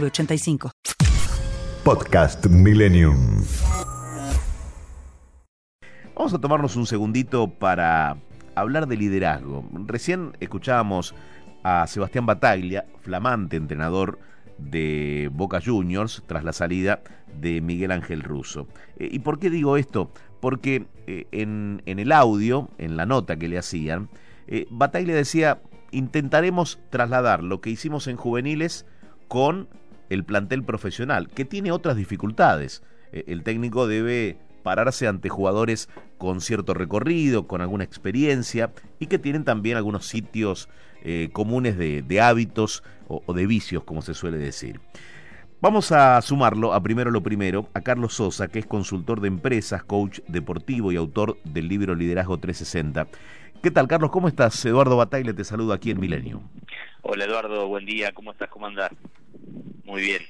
906985. Podcast Millennium. Vamos a tomarnos un segundito para hablar de liderazgo. Recién escuchábamos a Sebastián Bataglia, flamante entrenador de Boca Juniors tras la salida de Miguel Ángel Russo. Eh, ¿Y por qué digo esto? Porque eh, en, en, el audio, en la nota que le hacían, eh, Bataglia decía, intentaremos trasladar lo que hicimos en juveniles con el plantel profesional, que tiene otras dificultades. Eh, el técnico debe pararse ante jugadores con cierto recorrido, con alguna experiencia y que tienen también algunos sitios eh, comunes de, hábitos o, o, de vicios, como se suele decir. Vamos a sumarlo a primero lo primero a Carlos Sosa, que es consultor de empresas, coach deportivo y autor del libro Liderazgo 360. ¿Qué tal, Carlos? ¿Cómo estás? Eduardo Bataille te saludo aquí en Milenio. Hola, Eduardo. Buen día. ¿Cómo estás? ¿Cómo andás? Muy bien.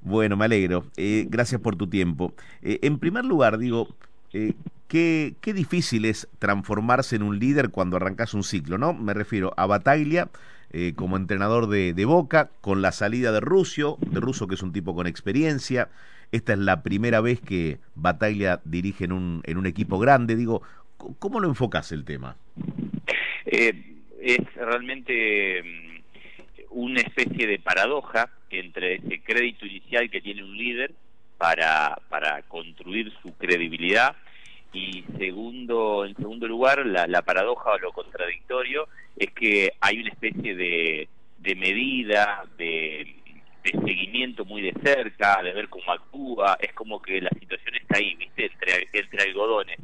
Bueno, me alegro. Eh, gracias por tu tiempo. Eh, en primer lugar, digo, eh, qué, qué difícil es transformarse en un líder cuando arrancas un ciclo, ¿no? Me refiero a Bataglia eh, como entrenador de, de, Boca, con la salida de Rusio, de Russo que es un tipo con experiencia. Esta es la primera vez que Bataglia dirige en un, en un equipo grande. Digo, ¿cómo lo enfocas el tema? Eh, es realmente una especie de paradoja entre ese crédito inicial que tiene un líder para, para construir su credibilidad y segundo en segundo lugar la, la paradoja o lo contradictorio es que hay una especie de, de medida de, de, seguimiento muy de cerca de ver cómo actúa es como que la situación está ahí viste entre entre algodones.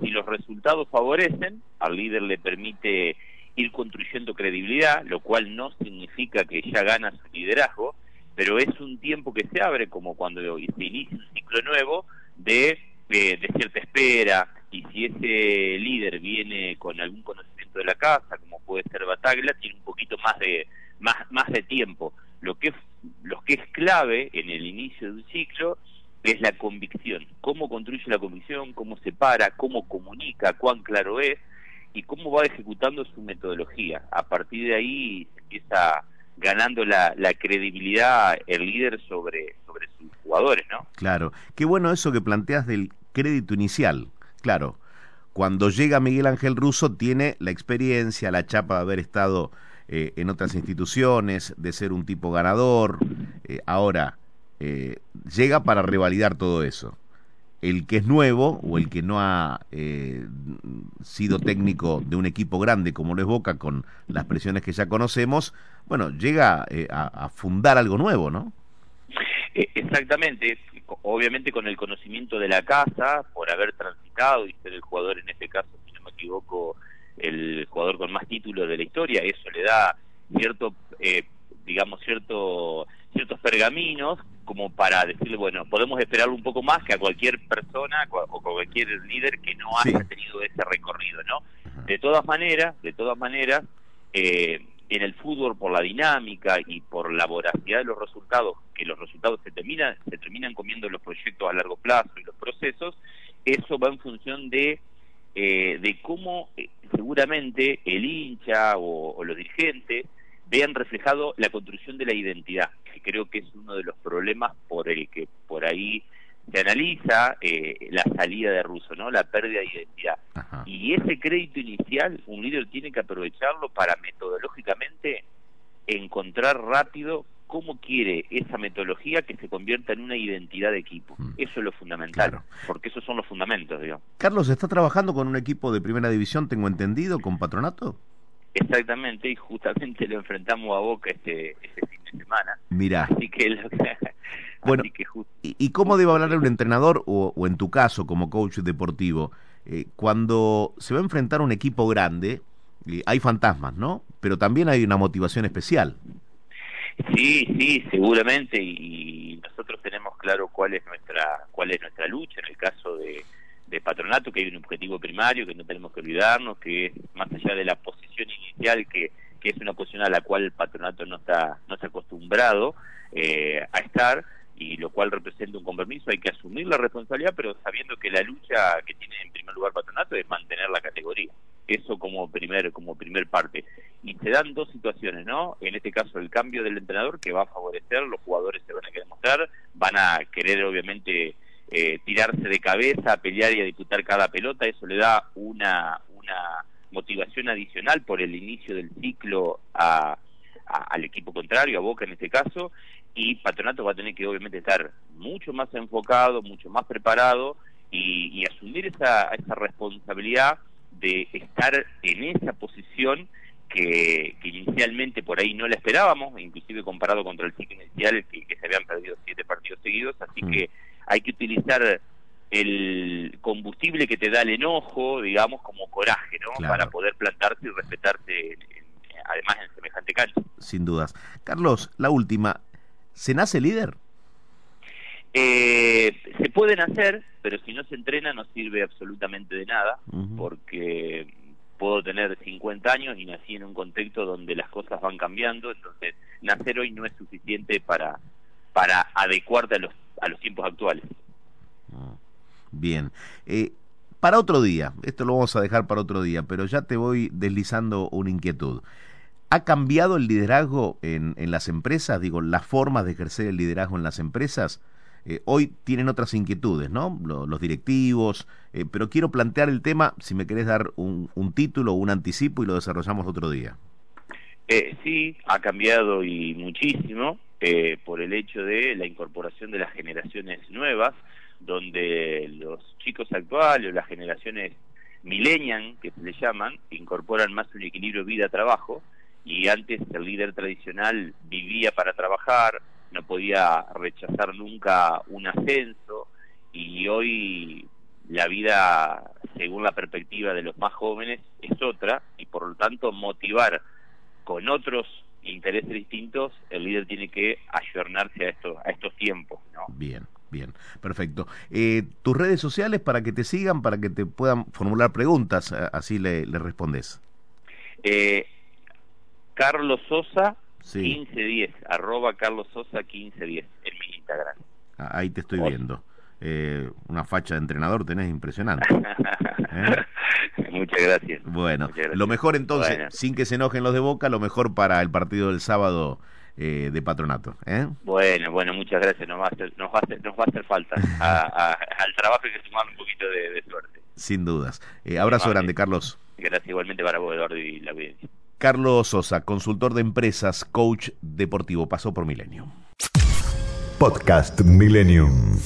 Si los resultados favorecen al líder le permite ir construyendo credibilidad, lo cual no significa que ya gana su liderazgo, pero es un tiempo que se abre como cuando se inicia un ciclo nuevo de, de, de cierta espera, y si ese líder viene con algún conocimiento de la casa, como puede ser Bataglia, tiene un poquito más de más, más de tiempo. Lo que, es, lo que es clave en el inicio de un ciclo es la convicción, cómo construye la convicción, cómo se para, cómo comunica, cuán claro es, y cómo va ejecutando su metodología. A partir de ahí se empieza ganando la, la, credibilidad el líder sobre, sobre sus jugadores, ¿no? Claro. Qué bueno eso que planteas del crédito inicial. Claro. Cuando llega Miguel Ángel Russo tiene la experiencia, la chapa de haber estado eh, en otras instituciones, de ser un tipo ganador. Eh, ahora, eh, llega para revalidar todo eso el que es nuevo o el que no ha eh, sido técnico de un equipo grande como lo es Boca con las presiones que ya conocemos, bueno, llega eh, a, a, fundar algo nuevo, ¿no? Exactamente, obviamente con el conocimiento de la casa, por haber transitado y ser el jugador en este caso, si no me equivoco, el jugador con más títulos de la historia, eso le da cierto, eh, digamos, cierto, ciertos pergaminos como para decirle, bueno, podemos esperar un poco más que a cualquier persona o cualquier líder que no haya sí. tenido ese recorrido, ¿no? De todas maneras, de todas maneras, eh, en el fútbol por la dinámica y por la voracidad de los resultados, que los resultados se terminan, se terminan comiendo los proyectos a largo plazo y los procesos, eso va en función de eh, de cómo eh, seguramente el hincha o, o los dirigentes vean reflejado la construcción de la identidad, que creo que es uno de los problemas por el que por ahí se analiza eh, la salida de Russo, ¿no? La pérdida de identidad. Ajá. Y ese crédito inicial, un líder tiene que aprovecharlo para metodológicamente encontrar rápido cómo quiere esa metodología que se convierta en una identidad de equipo. Mm. Eso es lo fundamental, claro. porque esos son los fundamentos, digamos. Carlos, ¿está trabajando con un equipo de primera división, tengo entendido, con Patronato? Exactamente, y justamente lo enfrentamos a Boca este, este semana. Mira. Así que, lo, bueno, así que just... ¿y, ¿y, cómo debe hablar un entrenador, o, o, en tu caso como coach deportivo, eh, cuando se va a enfrentar a un equipo grande, eh, hay fantasmas, ¿no? Pero también hay una motivación especial. Sí, sí, seguramente y nosotros tenemos claro cuál es nuestra cuál es nuestra lucha en el caso de, de patronato que hay un objetivo primario que no tenemos que olvidarnos que es más allá de la posición inicial que, que es una posición a la cual el patronato no está no está acostumbrado eh, a estar y lo cual representa un compromiso hay que asumir la responsabilidad pero sabiendo que la lucha que tiene en primer lugar patronato es mantener la categoría. Eso como primer como primer parte. Y se dan dos situaciones no en este caso el cambio del entrenador que va a favorecer los jugadores se van a querer mostrar van a querer obviamente eh, tirarse de cabeza pelear y a disputar cada pelota eso le da una una motivación adicional por el inicio del ciclo a, al equipo contrario a Boca en este caso y Patronato va a tener que obviamente estar mucho más enfocado mucho más preparado y, y asumir esa, esa responsabilidad de estar en esa posición que, que, inicialmente por ahí no la esperábamos, inclusive comparado contra el ciclo inicial que, que se habían perdido siete partidos seguidos, así mm. que hay que utilizar el combustible que te da el enojo, digamos, como coraje, ¿no? Claro. Para poder plantarse y respetarte, además en semejante cancha. Sin dudas. Carlos, la última, ¿se nace líder? Eh, se pueden hacer, pero si no se entrena no sirve absolutamente de nada, uh -huh. porque puedo tener 50 años y nací en un contexto donde las cosas van cambiando, entonces nacer hoy no es suficiente para, para adecuarte a los, a los tiempos actuales. Bien. Eh, para otro día, esto lo vamos a dejar para otro día, pero ya te voy deslizando una inquietud. ¿Ha cambiado el liderazgo en, en las empresas? Digo, las formas de ejercer el liderazgo en las empresas. Eh, hoy tienen otras inquietudes, ¿no? Los, directivos, eh, pero quiero plantear el tema, si me querés dar un, un título o un anticipo y lo desarrollamos otro día. Eh, sí, ha cambiado y muchísimo eh, por el hecho de la incorporación de las generaciones nuevas, donde los chicos actuales o las generaciones millennial, que se le llaman, incorporan más un equilibrio vida-trabajo, y antes el líder tradicional vivía para trabajar, no podía rechazar nunca un ascenso y hoy la vida, según la perspectiva de los más jóvenes, es otra y por lo tanto motivar con otros intereses distintos, el líder tiene que ayornarse a estos, a estos tiempos. ¿no? Bien. Bien, perfecto. Eh, tus redes sociales para que te sigan, para que te puedan formular preguntas, así le, le respondes. Eh, Carlos Sosa sí. 1510, arroba Carlos Sosa 1510 en mi Instagram. Ah, ahí te estoy viendo. Eh, una facha de entrenador tenés impresionante. ¿Eh? Muchas gracias. Bueno, Muchas gracias. lo mejor entonces, bueno. sin que se enojen los de Boca, lo mejor para el partido del sábado eh, de patronato. ¿eh? Bueno, bueno, muchas gracias. Nos va a hacer, nos va a hacer, nos va a hacer falta. A, a, al trabajo hay que sumar un poquito de, de suerte. Sin dudas. Eh, abrazo grande, Carlos. Gracias igualmente para vos, Eduardo, y la audiencia. Carlos Sosa, consultor de empresas, coach deportivo, pasó por Millennium. Podcast Millennium.